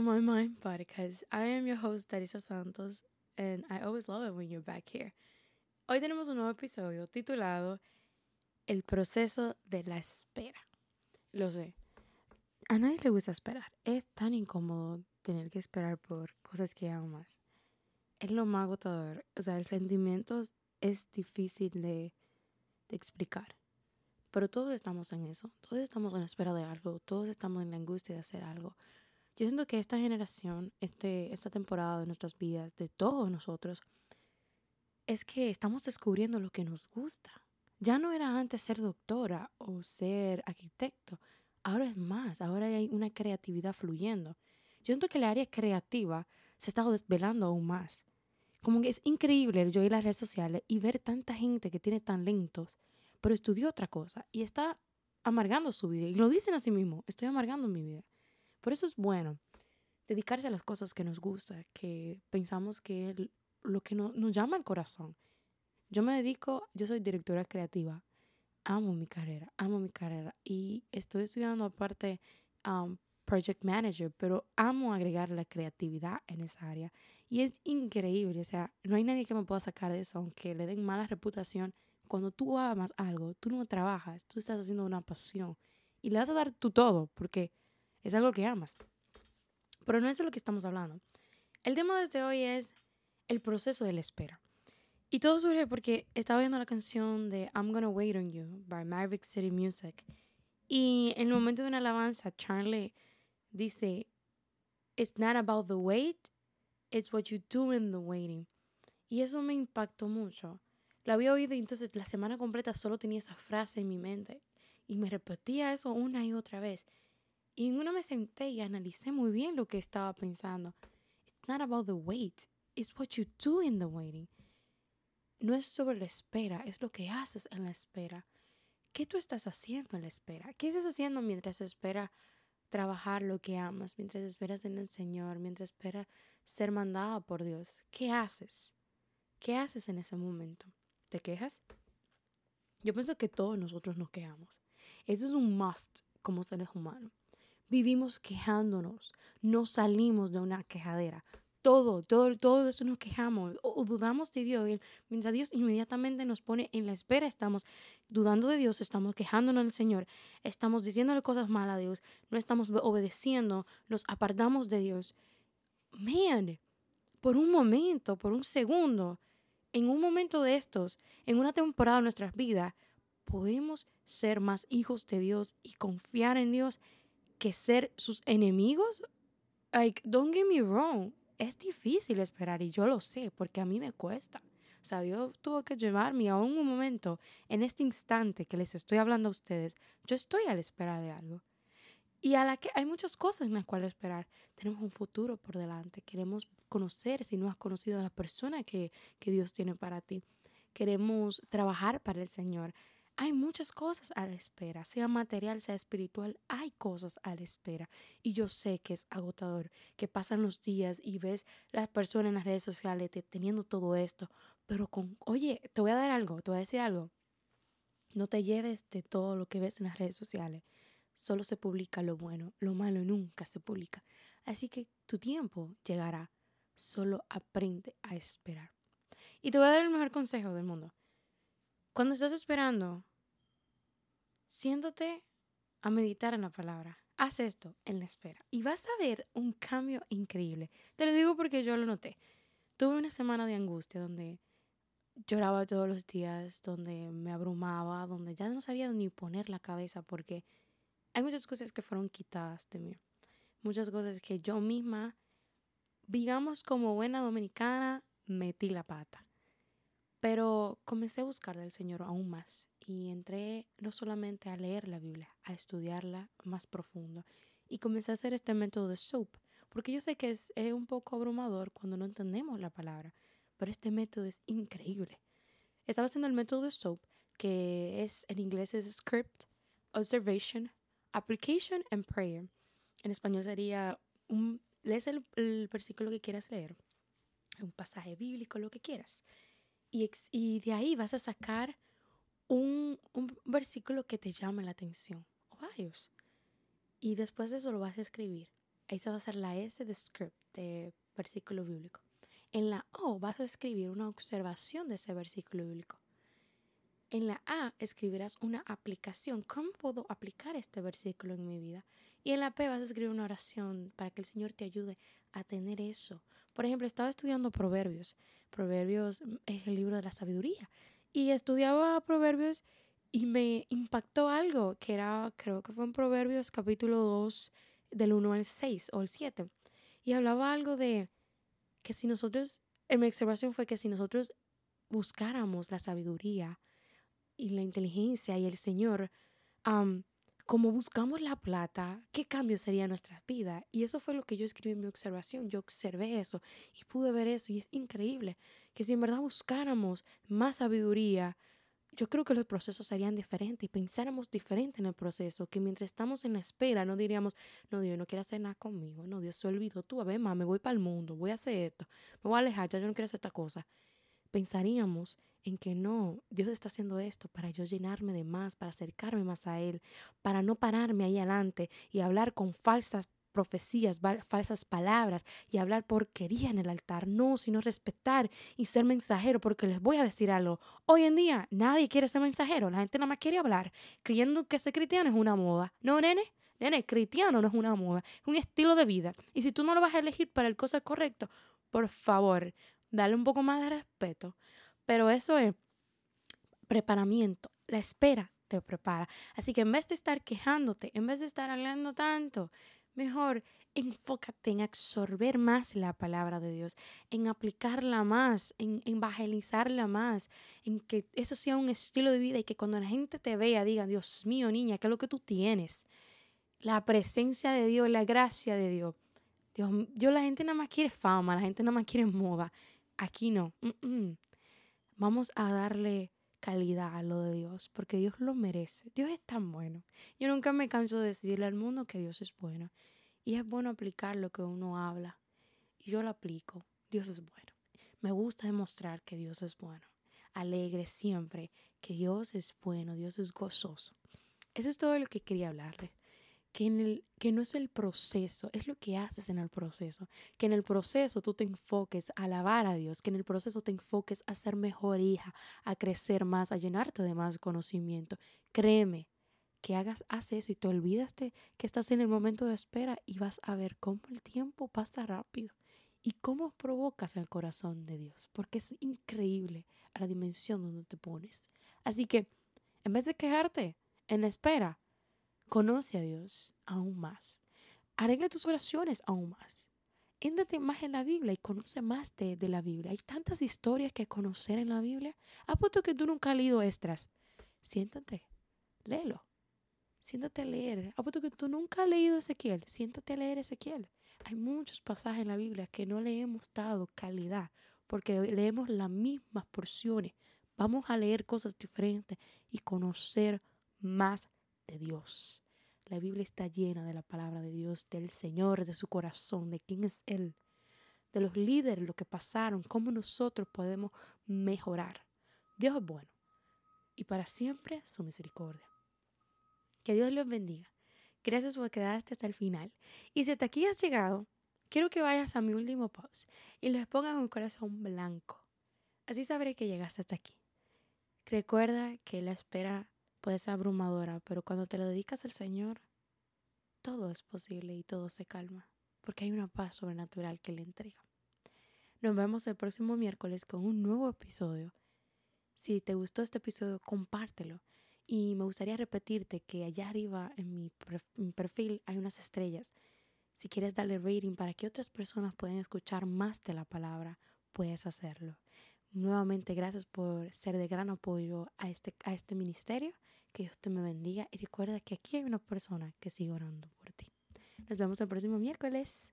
My Mind podcast. I am your host, Teresa Santos, and I always love it when you're back here. Hoy tenemos un nuevo episodio titulado El proceso de la espera. Lo sé, a nadie le gusta esperar. Es tan incómodo tener que esperar por cosas que amas. Es lo más agotador. O sea, el sentimiento es difícil de, de explicar. Pero todos estamos en eso. Todos estamos en espera de algo. Todos estamos en la angustia de hacer algo. Yo siento que esta generación, este, esta temporada de nuestras vidas, de todos nosotros, es que estamos descubriendo lo que nos gusta. Ya no era antes ser doctora o ser arquitecto. Ahora es más. Ahora hay una creatividad fluyendo. Yo siento que el área creativa se está desvelando aún más. Como que es increíble yo ir a las redes sociales y ver tanta gente que tiene talentos pero estudió otra cosa y está amargando su vida. Y lo dicen a sí mismo, estoy amargando mi vida. Por eso es bueno dedicarse a las cosas que nos gusta, que pensamos que es lo que nos llama al corazón. Yo me dedico, yo soy directora creativa, amo mi carrera, amo mi carrera y estoy estudiando aparte um, project manager, pero amo agregar la creatividad en esa área y es increíble, o sea, no hay nadie que me pueda sacar de eso, aunque le den mala reputación cuando tú amas algo, tú no trabajas, tú estás haciendo una pasión y le vas a dar tu todo porque es algo que amas. Pero no es de lo que estamos hablando. El tema de este hoy es el proceso de la espera. Y todo surge porque estaba viendo la canción de I'm Gonna Wait on You by Maverick City Music. Y en el momento de una alabanza, Charlie dice, It's not about the wait, it's what you do in the waiting. Y eso me impactó mucho lo había oído y entonces la semana completa solo tenía esa frase en mi mente y me repetía eso una y otra vez. Y en una me senté y analicé muy bien lo que estaba pensando. It's not about the wait, it's what you do in the waiting. No es sobre la espera, es lo que haces en la espera. ¿Qué tú estás haciendo en la espera? ¿Qué estás haciendo mientras espera trabajar lo que amas, mientras esperas en el Señor, mientras esperas ser mandada por Dios? ¿Qué haces? ¿Qué haces en ese momento? ¿Te quejas? Yo pienso que todos nosotros nos quejamos. Eso es un must como seres humanos. Vivimos quejándonos, no salimos de una quejadera. Todo, todo, todo eso nos quejamos o, dudamos de Dios. mientras Dios inmediatamente nos pone en la espera, estamos dudando de Dios, estamos quejándonos al Señor, estamos diciéndole cosas malas a Dios, no estamos obedeciendo, nos apartamos de Dios. Man, por un momento, por un segundo, en un momento de estos, en una temporada de nuestras vidas, podemos ser más hijos de Dios y confiar en Dios que ser sus enemigos. Like, don't get me wrong, es difícil esperar y yo lo sé porque a mí me cuesta. O sea, Dios tuvo que llevarme a un momento, en este instante que les estoy hablando a ustedes, yo estoy a la espera de algo. Y a la que hay muchas cosas en las cuales esperar. Tenemos un futuro por delante. Queremos conocer, si no has conocido a la persona que, que Dios tiene para ti. Queremos trabajar para el Señor. Hay muchas cosas a la espera, sea material, sea espiritual, hay cosas a la espera. Y yo sé que es agotador, que pasan los días y ves las personas en las redes sociales teniendo todo esto, pero con, oye, te voy a dar algo, te voy a decir algo. No te lleves de todo lo que ves en las redes sociales solo se publica lo bueno, lo malo nunca se publica. Así que tu tiempo llegará, solo aprende a esperar. Y te voy a dar el mejor consejo del mundo. Cuando estás esperando, siéntate a meditar en la palabra. Haz esto en la espera y vas a ver un cambio increíble. Te lo digo porque yo lo noté. Tuve una semana de angustia donde lloraba todos los días, donde me abrumaba, donde ya no sabía ni poner la cabeza porque hay muchas cosas que fueron quitadas de mí. Muchas cosas que yo misma, digamos como buena dominicana, metí la pata. Pero comencé a buscar del Señor aún más y entré no solamente a leer la Biblia, a estudiarla más profundo. Y comencé a hacer este método de SOAP, porque yo sé que es, es un poco abrumador cuando no entendemos la palabra, pero este método es increíble. Estaba haciendo el método de SOAP, que es en inglés es Script, Observation, Application and Prayer. En español sería, un, lees el, versículo que quieras leer, un pasaje bíblico, lo que quieras. Y, de ahí vas a sacar un, un versículo que te llame la atención, o varios. Y después de eso lo vas a escribir. esa va a ser la S de script, de versículo bíblico. En la O vas a escribir una observación de ese versículo bíblico. En la A escribirás una aplicación. ¿Cómo puedo aplicar este versículo en mi vida? Y en la P vas a escribir una oración para que el Señor te ayude a tener eso. Por ejemplo, estaba estudiando Proverbios. Proverbios es el libro de la sabiduría. Y estudiaba Proverbios y me impactó algo que era, creo que fue en Proverbios capítulo 2, del 1 al 6 o el 7. Y hablaba algo de que si nosotros, en mi observación fue que si nosotros buscáramos la sabiduría, y la inteligencia y el Señor, como buscamos la plata, ¿qué cambio sería nuestra vida? Y eso fue lo que yo escribí en mi observación. Yo observé eso y pude ver eso y es increíble que si en verdad buscáramos más sabiduría, yo creo que los procesos serían diferentes y pensáramos diferente en el proceso, que mientras estamos en la espera no diríamos, no, Dios no quiere hacer nada conmigo, no, Dios se olvidó, tú, a ver, mamá, me voy para el mundo, voy a hacer esto, me voy a alejar, ya yo no quiero hacer esta cosa. Pensaríamos en que no, Dios está haciendo esto para yo llenarme de más, para acercarme más a Él, para no pararme ahí adelante y hablar con falsas profecías, falsas palabras y hablar porquería en el altar. No, sino respetar y ser mensajero, porque les voy a decir algo. Hoy en día nadie quiere ser mensajero, la gente nada más quiere hablar, creyendo que ser cristiano es una moda. No, nene, nene, cristiano no es una moda, es un estilo de vida. Y si tú no lo vas a elegir para el cosa correcto, por favor, dale un poco más de respeto. Pero eso es preparamiento. La espera te prepara. Así que en vez de estar quejándote, en vez de estar hablando tanto, mejor enfócate en absorber más la palabra de Dios, en aplicarla más, en evangelizarla más, en que eso sea un estilo de vida y que cuando la gente te vea diga, Dios mío, niña, ¿qué es lo que tú tienes? La presencia de Dios, la gracia de Dios. Dios, yo la gente nada más quiere fama, la gente nada más quiere moda. Aquí no. Vamos a darle calidad a lo de Dios, porque Dios lo merece. Dios es tan bueno. Yo nunca me canso de decirle al mundo que Dios es bueno. Y es bueno aplicar lo que uno habla. Y yo lo aplico. Dios es bueno. Me gusta demostrar que Dios es bueno. Alegre siempre que Dios es bueno, Dios es gozoso. Eso es todo lo que quería hablarle que, en el, que no es el proceso, es lo que haces en el proceso. Que en el proceso tú te enfoques a alabar a Dios, que en el proceso te enfoques a ser mejor hija, a crecer más, a llenarte de más conocimiento. Créeme que hagas, haz eso y te olvidas que estás en el momento de espera y vas a ver cómo el tiempo pasa rápido y cómo provocas el corazón de Dios, porque es increíble la dimensión donde te pones. Así que, en vez de quejarte en espera, Conoce a Dios aún más. Arregla tus oraciones aún más. Éntrate más en la Biblia y conoce más de, la Biblia. Hay tantas historias que conocer en la Biblia. Apuesto que tú nunca has leído extras. Siéntate, léelo. Siéntate a leer. Apuesto que tú nunca has leído Ezequiel. Siéntate a leer Ezequiel. Hay muchos pasajes en la Biblia que no le hemos dado calidad porque leemos las mismas porciones. Vamos a leer cosas diferentes y conocer más de Dios. La Biblia está llena de la palabra de Dios, del Señor, de su corazón, de quién es Él, de los líderes, lo que pasaron, cómo nosotros podemos mejorar. Dios es bueno y para siempre su misericordia. Que Dios los bendiga. Gracias por quedarte hasta el final. Y si hasta aquí has llegado, quiero que vayas a mi último post y les pongas un corazón blanco. Así sabré que llegaste hasta aquí. Recuerda que la espera puede ser abrumadora, pero cuando te lo dedicas al Señor, todo es posible y todo se calma, porque hay una paz sobrenatural que le entrega. Nos vemos el próximo miércoles con un nuevo episodio. Si te gustó este episodio, compártelo. Y me gustaría repetirte que allá arriba en mi, perfil hay unas estrellas. Si quieres darle rating para que otras personas puedan escuchar más de la palabra, puedes hacerlo. Nuevamente, gracias por ser de gran apoyo a este, a este ministerio que Dios te me bendiga y recuerda que aquí hay una persona que sigue orando por ti. Nos vemos el próximo miércoles.